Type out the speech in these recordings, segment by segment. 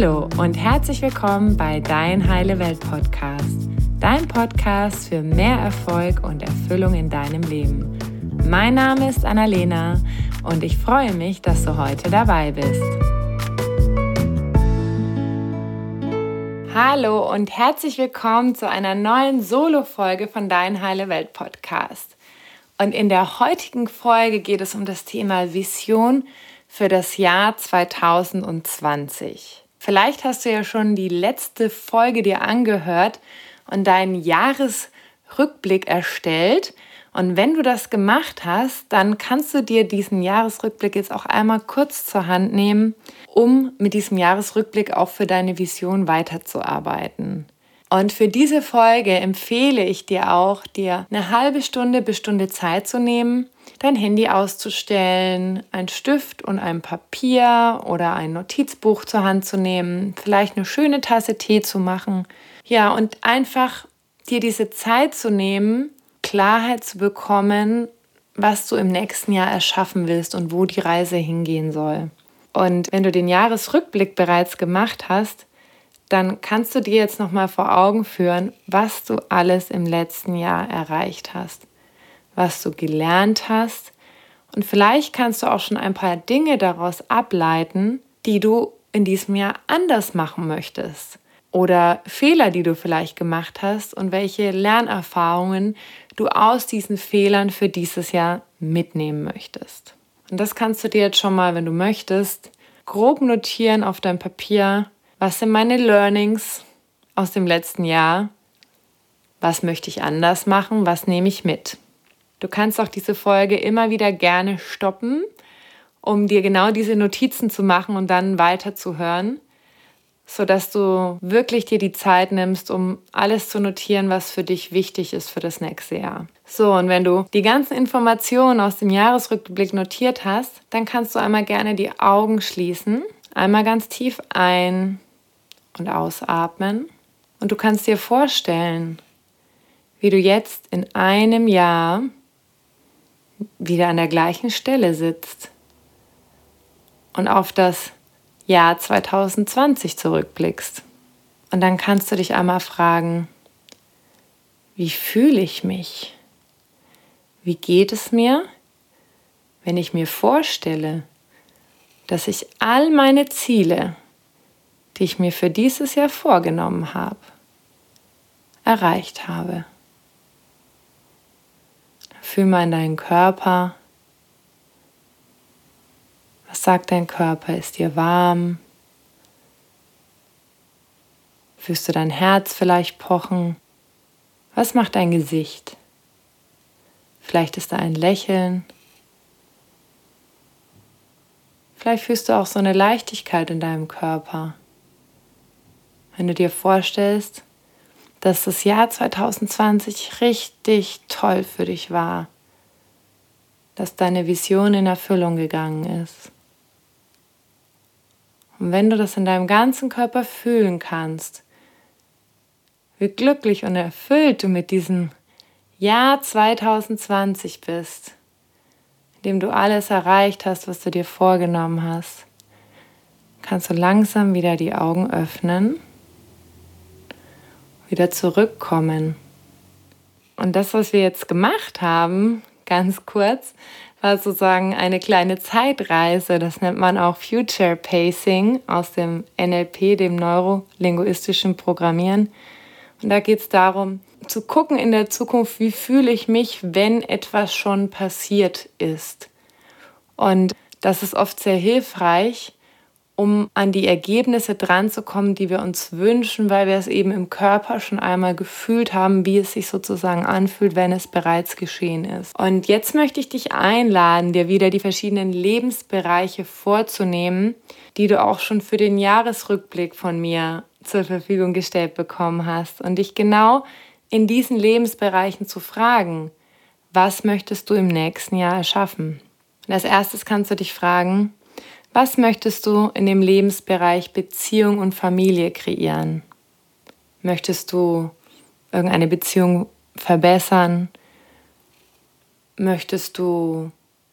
Hallo und herzlich willkommen bei Dein Heile Welt Podcast, dein Podcast für mehr Erfolg und Erfüllung in deinem Leben. Mein Name ist Annalena und ich freue mich, dass du heute dabei bist. Hallo und herzlich willkommen zu einer neuen Solo-Folge von Dein Heile Welt Podcast. Und in der heutigen Folge geht es um das Thema Vision für das Jahr 2020. Vielleicht hast du ja schon die letzte Folge dir angehört und deinen Jahresrückblick erstellt. Und wenn du das gemacht hast, dann kannst du dir diesen Jahresrückblick jetzt auch einmal kurz zur Hand nehmen, um mit diesem Jahresrückblick auch für deine Vision weiterzuarbeiten. Und für diese Folge empfehle ich dir auch, dir eine halbe Stunde bis Stunde Zeit zu nehmen, dein Handy auszustellen, ein Stift und ein Papier oder ein Notizbuch zur Hand zu nehmen, vielleicht eine schöne Tasse Tee zu machen. Ja, und einfach dir diese Zeit zu nehmen, Klarheit zu bekommen, was du im nächsten Jahr erschaffen willst und wo die Reise hingehen soll. Und wenn du den Jahresrückblick bereits gemacht hast, dann kannst du dir jetzt noch mal vor Augen führen, was du alles im letzten Jahr erreicht hast, was du gelernt hast und vielleicht kannst du auch schon ein paar Dinge daraus ableiten, die du in diesem Jahr anders machen möchtest oder Fehler, die du vielleicht gemacht hast und welche Lernerfahrungen du aus diesen Fehlern für dieses Jahr mitnehmen möchtest. Und das kannst du dir jetzt schon mal, wenn du möchtest, grob notieren auf deinem Papier was sind meine Learnings aus dem letzten Jahr? Was möchte ich anders machen? Was nehme ich mit? Du kannst auch diese Folge immer wieder gerne stoppen, um dir genau diese Notizen zu machen und dann weiterzuhören, sodass du wirklich dir die Zeit nimmst, um alles zu notieren, was für dich wichtig ist für das nächste Jahr. So, und wenn du die ganzen Informationen aus dem Jahresrückblick notiert hast, dann kannst du einmal gerne die Augen schließen, einmal ganz tief ein und ausatmen. Und du kannst dir vorstellen, wie du jetzt in einem Jahr wieder an der gleichen Stelle sitzt und auf das Jahr 2020 zurückblickst. Und dann kannst du dich einmal fragen, wie fühle ich mich? Wie geht es mir, wenn ich mir vorstelle, dass ich all meine Ziele die ich mir für dieses Jahr vorgenommen habe, erreicht habe. Fühl mal in deinen Körper. Was sagt dein Körper? Ist dir warm? Fühlst du dein Herz vielleicht pochen? Was macht dein Gesicht? Vielleicht ist da ein Lächeln. Vielleicht fühlst du auch so eine Leichtigkeit in deinem Körper wenn du dir vorstellst, dass das Jahr 2020 richtig toll für dich war, dass deine Vision in Erfüllung gegangen ist. Und wenn du das in deinem ganzen Körper fühlen kannst, wie glücklich und erfüllt du mit diesem Jahr 2020 bist, in dem du alles erreicht hast, was du dir vorgenommen hast, kannst du langsam wieder die Augen öffnen wieder zurückkommen. Und das, was wir jetzt gemacht haben, ganz kurz, war sozusagen eine kleine Zeitreise. Das nennt man auch Future Pacing aus dem NLP, dem neurolinguistischen Programmieren. Und da geht es darum, zu gucken in der Zukunft, wie fühle ich mich, wenn etwas schon passiert ist. Und das ist oft sehr hilfreich, um an die Ergebnisse dran zu kommen, die wir uns wünschen, weil wir es eben im Körper schon einmal gefühlt haben, wie es sich sozusagen anfühlt, wenn es bereits geschehen ist. Und jetzt möchte ich dich einladen, dir wieder die verschiedenen Lebensbereiche vorzunehmen, die du auch schon für den Jahresrückblick von mir zur Verfügung gestellt bekommen hast und dich genau in diesen Lebensbereichen zu fragen, was möchtest du im nächsten Jahr erschaffen? Und als erstes kannst du dich fragen, was möchtest du in dem Lebensbereich Beziehung und Familie kreieren? Möchtest du irgendeine Beziehung verbessern? Möchtest du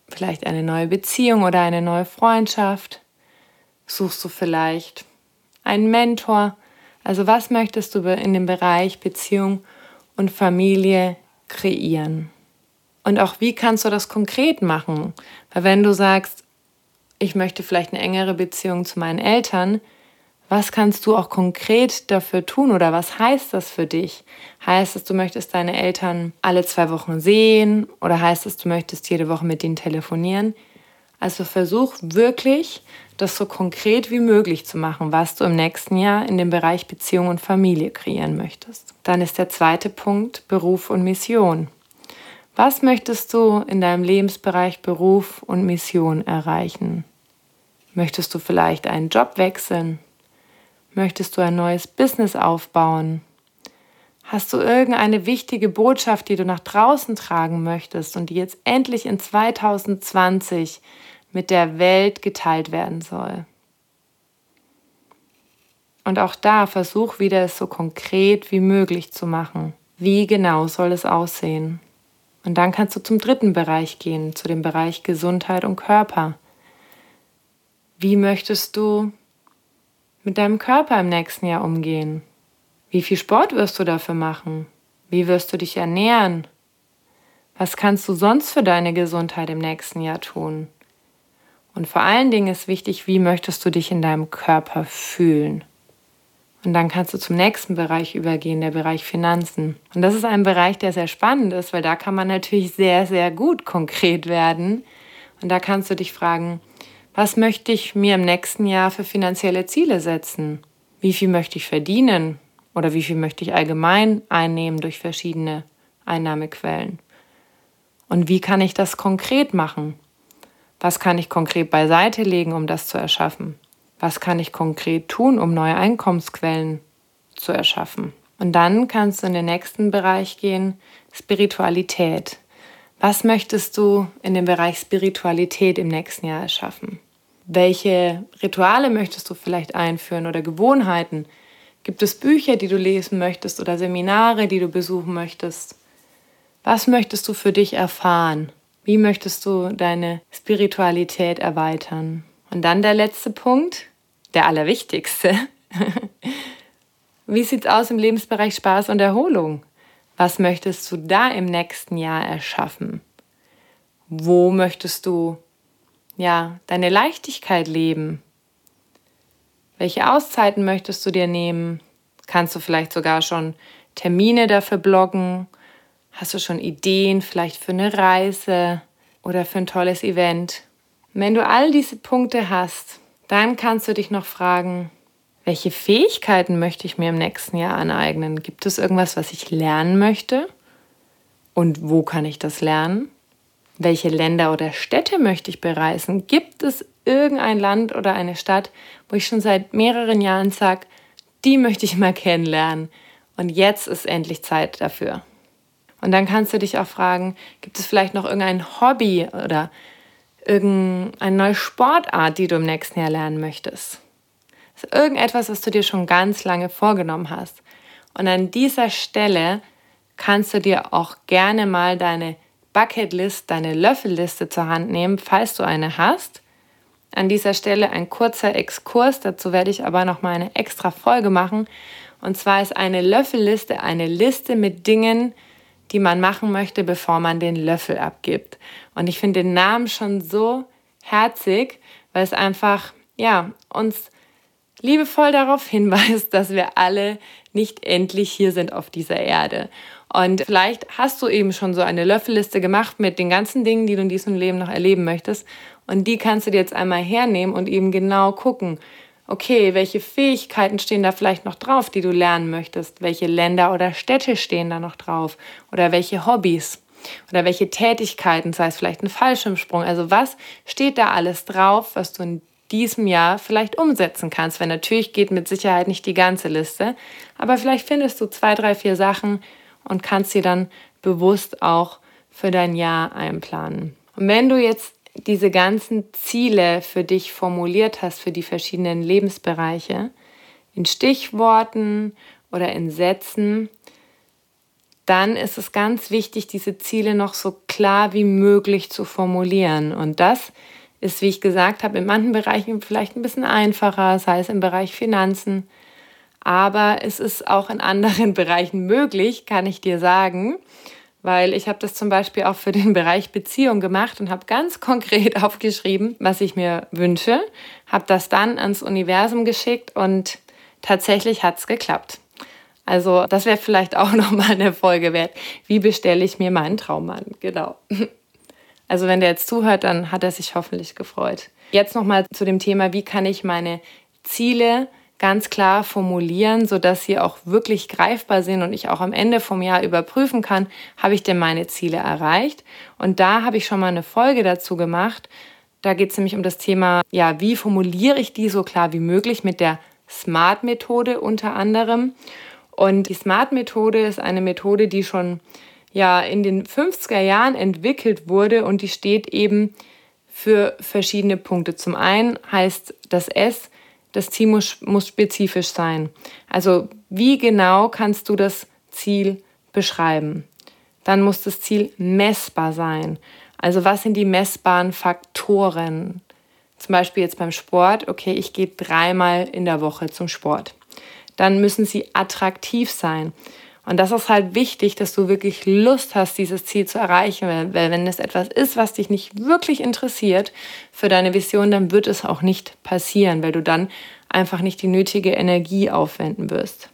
vielleicht eine neue Beziehung oder eine neue Freundschaft? Suchst du vielleicht einen Mentor? Also was möchtest du in dem Bereich Beziehung und Familie kreieren? Und auch wie kannst du das konkret machen? Weil wenn du sagst, ich möchte vielleicht eine engere Beziehung zu meinen Eltern, was kannst du auch konkret dafür tun oder was heißt das für dich? Heißt es, du möchtest deine Eltern alle zwei Wochen sehen oder heißt es, du möchtest jede Woche mit ihnen telefonieren? Also versuch wirklich, das so konkret wie möglich zu machen, was du im nächsten Jahr in dem Bereich Beziehung und Familie kreieren möchtest. Dann ist der zweite Punkt Beruf und Mission. Was möchtest du in deinem Lebensbereich Beruf und Mission erreichen? Möchtest du vielleicht einen Job wechseln? Möchtest du ein neues Business aufbauen? Hast du irgendeine wichtige Botschaft, die du nach draußen tragen möchtest und die jetzt endlich in 2020 mit der Welt geteilt werden soll? Und auch da versuch wieder es so konkret wie möglich zu machen. Wie genau soll es aussehen? Und dann kannst du zum dritten Bereich gehen, zu dem Bereich Gesundheit und Körper. Wie möchtest du mit deinem Körper im nächsten Jahr umgehen? Wie viel Sport wirst du dafür machen? Wie wirst du dich ernähren? Was kannst du sonst für deine Gesundheit im nächsten Jahr tun? Und vor allen Dingen ist wichtig, wie möchtest du dich in deinem Körper fühlen? Und dann kannst du zum nächsten Bereich übergehen, der Bereich Finanzen. Und das ist ein Bereich, der sehr spannend ist, weil da kann man natürlich sehr, sehr gut konkret werden. Und da kannst du dich fragen, was möchte ich mir im nächsten Jahr für finanzielle Ziele setzen? Wie viel möchte ich verdienen? Oder wie viel möchte ich allgemein einnehmen durch verschiedene Einnahmequellen? Und wie kann ich das konkret machen? Was kann ich konkret beiseite legen, um das zu erschaffen? Was kann ich konkret tun, um neue Einkommensquellen zu erschaffen. Und dann kannst du in den nächsten Bereich gehen, Spiritualität. Was möchtest du in dem Bereich Spiritualität im nächsten Jahr erschaffen? Welche Rituale möchtest du vielleicht einführen oder Gewohnheiten? Gibt es Bücher, die du lesen möchtest oder Seminare, die du besuchen möchtest? Was möchtest du für dich erfahren? Wie möchtest du deine Spiritualität erweitern? Und dann der letzte Punkt, der allerwichtigste. Wie sieht es aus im Lebensbereich Spaß und Erholung? Was möchtest du da im nächsten Jahr erschaffen? Wo möchtest du ja deine Leichtigkeit leben? Welche Auszeiten möchtest du dir nehmen? Kannst du vielleicht sogar schon Termine dafür bloggen? Hast du schon Ideen vielleicht für eine Reise oder für ein tolles Event? Wenn du all diese Punkte hast, dann kannst du dich noch fragen, welche Fähigkeiten möchte ich mir im nächsten Jahr aneignen? Gibt es irgendwas, was ich lernen möchte? Und wo kann ich das lernen? Welche Länder oder Städte möchte ich bereisen? Gibt es irgendein Land oder eine Stadt, wo ich schon seit mehreren Jahren sage, die möchte ich mal kennenlernen? Und jetzt ist endlich Zeit dafür. Und dann kannst du dich auch fragen, gibt es vielleicht noch irgendein Hobby oder irgendeine neue Sportart, die du im nächsten Jahr lernen möchtest. Das ist irgendetwas, was du dir schon ganz lange vorgenommen hast. Und an dieser Stelle kannst du dir auch gerne mal deine Bucketlist, deine Löffelliste zur Hand nehmen, falls du eine hast. An dieser Stelle ein kurzer Exkurs, dazu werde ich aber noch mal eine extra Folge machen. Und zwar ist eine Löffelliste eine Liste mit Dingen, die man machen möchte, bevor man den Löffel abgibt. Und ich finde den Namen schon so herzig, weil es einfach, ja, uns liebevoll darauf hinweist, dass wir alle nicht endlich hier sind auf dieser Erde. Und vielleicht hast du eben schon so eine Löffelliste gemacht mit den ganzen Dingen, die du in diesem Leben noch erleben möchtest. Und die kannst du dir jetzt einmal hernehmen und eben genau gucken, okay, welche Fähigkeiten stehen da vielleicht noch drauf, die du lernen möchtest? Welche Länder oder Städte stehen da noch drauf? Oder welche Hobbys? Oder welche Tätigkeiten, sei es vielleicht ein Fallschirmsprung? Also was steht da alles drauf, was du in diesem Jahr vielleicht umsetzen kannst? Weil natürlich geht mit Sicherheit nicht die ganze Liste, aber vielleicht findest du zwei, drei, vier Sachen und kannst sie dann bewusst auch für dein Jahr einplanen. Und wenn du jetzt diese ganzen Ziele für dich formuliert hast, für die verschiedenen Lebensbereiche, in Stichworten oder in Sätzen, dann ist es ganz wichtig, diese Ziele noch so klar wie möglich zu formulieren. Und das ist, wie ich gesagt habe, in manchen Bereichen vielleicht ein bisschen einfacher, sei es im Bereich Finanzen. Aber es ist auch in anderen Bereichen möglich, kann ich dir sagen. Weil ich habe das zum Beispiel auch für den Bereich Beziehung gemacht und habe ganz konkret aufgeschrieben, was ich mir wünsche, habe das dann ans Universum geschickt und tatsächlich hat es geklappt. Also das wäre vielleicht auch nochmal eine Folge wert. Wie bestelle ich mir meinen Traummann? Genau. Also wenn der jetzt zuhört, dann hat er sich hoffentlich gefreut. Jetzt nochmal zu dem Thema, wie kann ich meine Ziele ganz klar formulieren, sodass sie auch wirklich greifbar sind und ich auch am Ende vom Jahr überprüfen kann, habe ich denn meine Ziele erreicht? Und da habe ich schon mal eine Folge dazu gemacht. Da geht es nämlich um das Thema, ja, wie formuliere ich die so klar wie möglich mit der SMART-Methode unter anderem. Und die SMART-Methode ist eine Methode, die schon ja in den 50er Jahren entwickelt wurde und die steht eben für verschiedene Punkte. Zum einen heißt das S, das Ziel muss, muss spezifisch sein. Also wie genau kannst du das Ziel beschreiben? Dann muss das Ziel messbar sein. Also was sind die messbaren Faktoren? Zum Beispiel jetzt beim Sport, okay, ich gehe dreimal in der Woche zum Sport. Dann müssen sie attraktiv sein. Und das ist halt wichtig, dass du wirklich Lust hast, dieses Ziel zu erreichen. Weil wenn es etwas ist, was dich nicht wirklich interessiert für deine Vision, dann wird es auch nicht passieren, weil du dann einfach nicht die nötige Energie aufwenden wirst.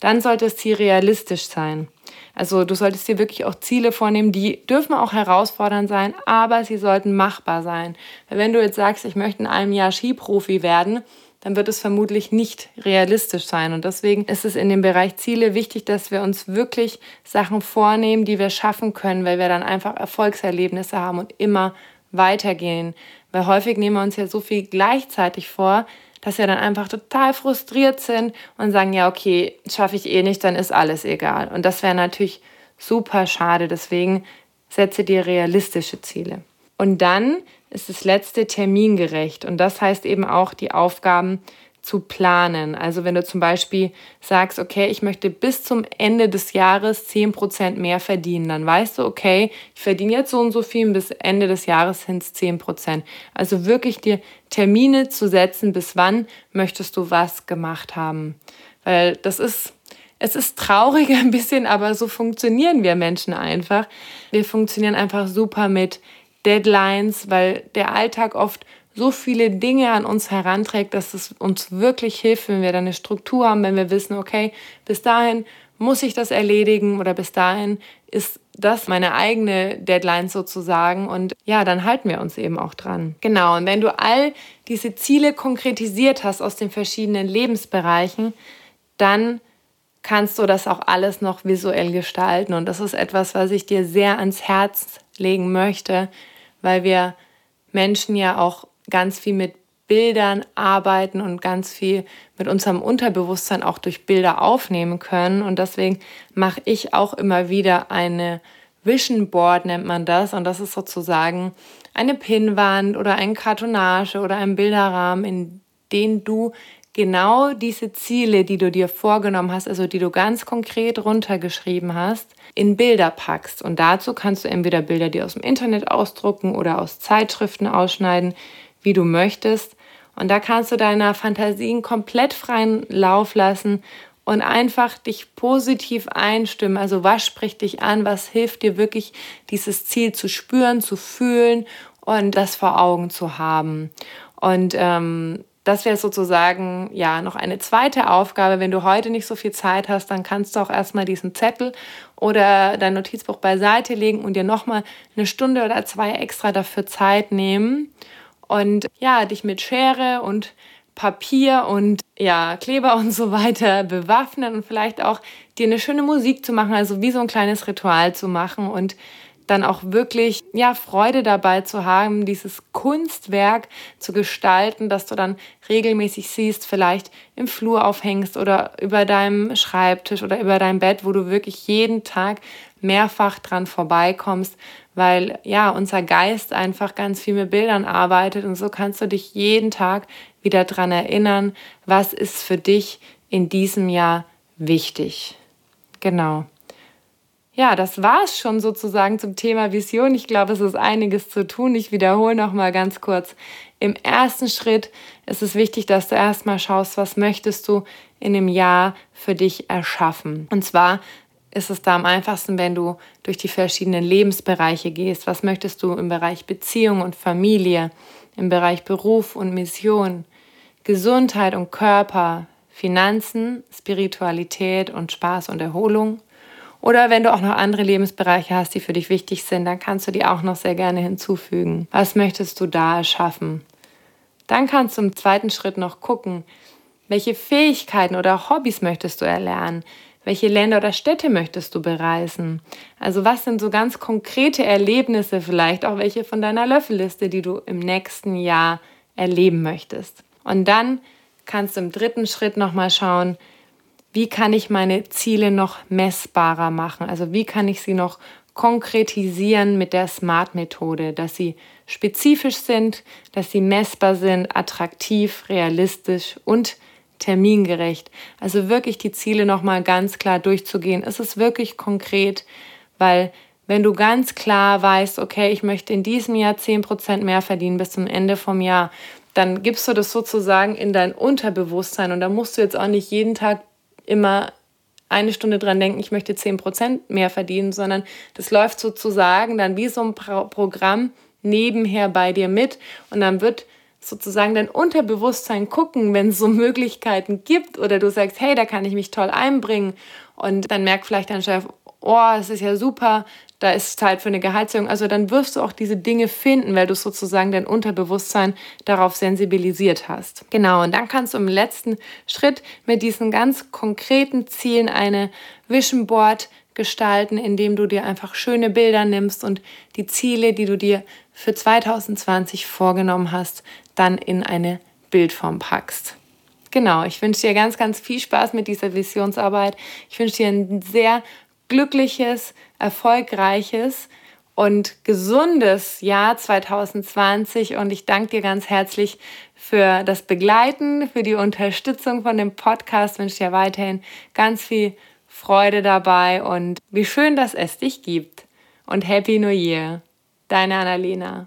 Dann sollte das Ziel realistisch sein. Also du solltest dir wirklich auch Ziele vornehmen, die dürfen auch herausfordernd sein, aber sie sollten machbar sein. Wenn du jetzt sagst, ich möchte in einem Jahr Skiprofi werden, dann wird es vermutlich nicht realistisch sein. Und deswegen ist es in dem Bereich Ziele wichtig, dass wir uns wirklich Sachen vornehmen, die wir schaffen können, weil wir dann einfach Erfolgserlebnisse haben und immer weitergehen. Weil häufig nehmen wir uns ja so viel gleichzeitig vor, dass wir dann einfach total frustriert sind und sagen, ja, okay, schaffe ich eh nicht, dann ist alles egal. Und das wäre natürlich super schade. Deswegen setze dir realistische Ziele. Und dann ist das letzte termingerecht. Und das heißt eben auch, die Aufgaben zu planen. Also wenn du zum Beispiel sagst, okay, ich möchte bis zum Ende des Jahres 10% mehr verdienen, dann weißt du, okay, ich verdiene jetzt so und so viel, bis Ende des Jahres sind es 10%. Also wirklich dir Termine zu setzen, bis wann möchtest du was gemacht haben. Weil das ist, es ist traurig ein bisschen, aber so funktionieren wir Menschen einfach. Wir funktionieren einfach super mit Deadlines, weil der Alltag oft so viele Dinge an uns heranträgt, dass es uns wirklich hilft, wenn wir dann eine Struktur haben, wenn wir wissen, okay, bis dahin muss ich das erledigen oder bis dahin ist das meine eigene Deadline sozusagen und ja, dann halten wir uns eben auch dran. Genau, und wenn du all diese Ziele konkretisiert hast aus den verschiedenen Lebensbereichen, dann kannst du das auch alles noch visuell gestalten und das ist etwas, was ich dir sehr ans Herz legen möchte, weil wir Menschen ja auch ganz viel mit Bildern arbeiten und ganz viel mit unserem Unterbewusstsein auch durch Bilder aufnehmen können. Und deswegen mache ich auch immer wieder eine Vision Board, nennt man das. Und das ist sozusagen eine Pinnwand oder ein Kartonage oder ein Bilderrahmen, in den du genau diese Ziele, die du dir vorgenommen hast, also die du ganz konkret runtergeschrieben hast, in Bilder packst. Und dazu kannst du entweder Bilder dir aus dem Internet ausdrucken oder aus Zeitschriften ausschneiden, wie du möchtest. Und da kannst du deiner Fantasien komplett freien Lauf lassen und einfach dich positiv einstimmen. Also was spricht dich an? Was hilft dir wirklich, dieses Ziel zu spüren, zu fühlen und das vor Augen zu haben? Und ähm, das wäre sozusagen ja noch eine zweite Aufgabe. Wenn du heute nicht so viel Zeit hast, dann kannst du auch erstmal diesen Zettel oder dein Notizbuch beiseite legen und dir nochmal eine Stunde oder zwei extra dafür Zeit nehmen und ja, dich mit Schere und Papier und ja, Kleber und so weiter bewaffnen und vielleicht auch dir eine schöne Musik zu machen, also wie so ein kleines Ritual zu machen und dann auch wirklich ja Freude dabei zu haben, dieses Kunstwerk zu gestalten, dass du dann regelmäßig siehst, vielleicht im Flur aufhängst oder über deinem Schreibtisch oder über dein Bett, wo du wirklich jeden Tag mehrfach dran vorbeikommst, weil ja unser Geist einfach ganz viel mit Bildern arbeitet und so kannst du dich jeden Tag wieder dran erinnern, was ist für dich in diesem Jahr wichtig. Genau. Ja, das war es schon sozusagen zum Thema Vision. Ich glaube, es ist einiges zu tun. Ich wiederhole noch mal ganz kurz. Im ersten Schritt ist es wichtig, dass du erstmal schaust, was möchtest du in dem Jahr für dich erschaffen. Und zwar ist es da am einfachsten, wenn du durch die verschiedenen Lebensbereiche gehst. Was möchtest du im Bereich Beziehung und Familie, im Bereich Beruf und Mission, Gesundheit und Körper, Finanzen, Spiritualität und Spaß und Erholung? Oder wenn du auch noch andere Lebensbereiche hast, die für dich wichtig sind, dann kannst du die auch noch sehr gerne hinzufügen. Was möchtest du da erschaffen? Dann kannst du im zweiten Schritt noch gucken, welche Fähigkeiten oder Hobbys möchtest du erlernen? Welche Länder oder Städte möchtest du bereisen? Also was sind so ganz konkrete Erlebnisse vielleicht, auch welche von deiner Löffelliste, die du im nächsten Jahr erleben möchtest? Und dann kannst du im dritten Schritt nochmal schauen, wie kann ich meine Ziele noch messbarer machen? Also wie kann ich sie noch konkretisieren mit der SMART-Methode, dass sie spezifisch sind, dass sie messbar sind, attraktiv, realistisch und termingerecht. Also wirklich die Ziele nochmal ganz klar durchzugehen. Es ist wirklich konkret, weil wenn du ganz klar weißt, okay, ich möchte in diesem Jahr 10% mehr verdienen bis zum Ende vom Jahr, dann gibst du das sozusagen in dein Unterbewusstsein und da musst du jetzt auch nicht jeden Tag immer eine Stunde dran denken, ich möchte 10% mehr verdienen, sondern das läuft sozusagen dann wie so ein Pro Programm nebenher bei dir mit. Und dann wird sozusagen dein Unterbewusstsein gucken, wenn es so Möglichkeiten gibt oder du sagst, hey, da kann ich mich toll einbringen. Und dann merkt vielleicht dein Chef, oh, es ist ja super, da ist Zeit für eine Gehaltserhöhung. Also dann wirst du auch diese Dinge finden, weil du sozusagen dein Unterbewusstsein darauf sensibilisiert hast. Genau, und dann kannst du im letzten Schritt mit diesen ganz konkreten Zielen eine Vision Board gestalten, indem du dir einfach schöne Bilder nimmst und die Ziele, die du dir für 2020 vorgenommen hast, dann in eine Bildform packst. Genau, ich wünsche dir ganz, ganz viel Spaß mit dieser Visionsarbeit. Ich wünsche dir ein sehr glückliches, erfolgreiches und gesundes Jahr 2020 und ich danke dir ganz herzlich für das Begleiten, für die Unterstützung von dem Podcast. Ich wünsche dir weiterhin ganz viel Freude dabei und wie schön, dass es dich gibt. Und Happy New Year. Deine Annalena.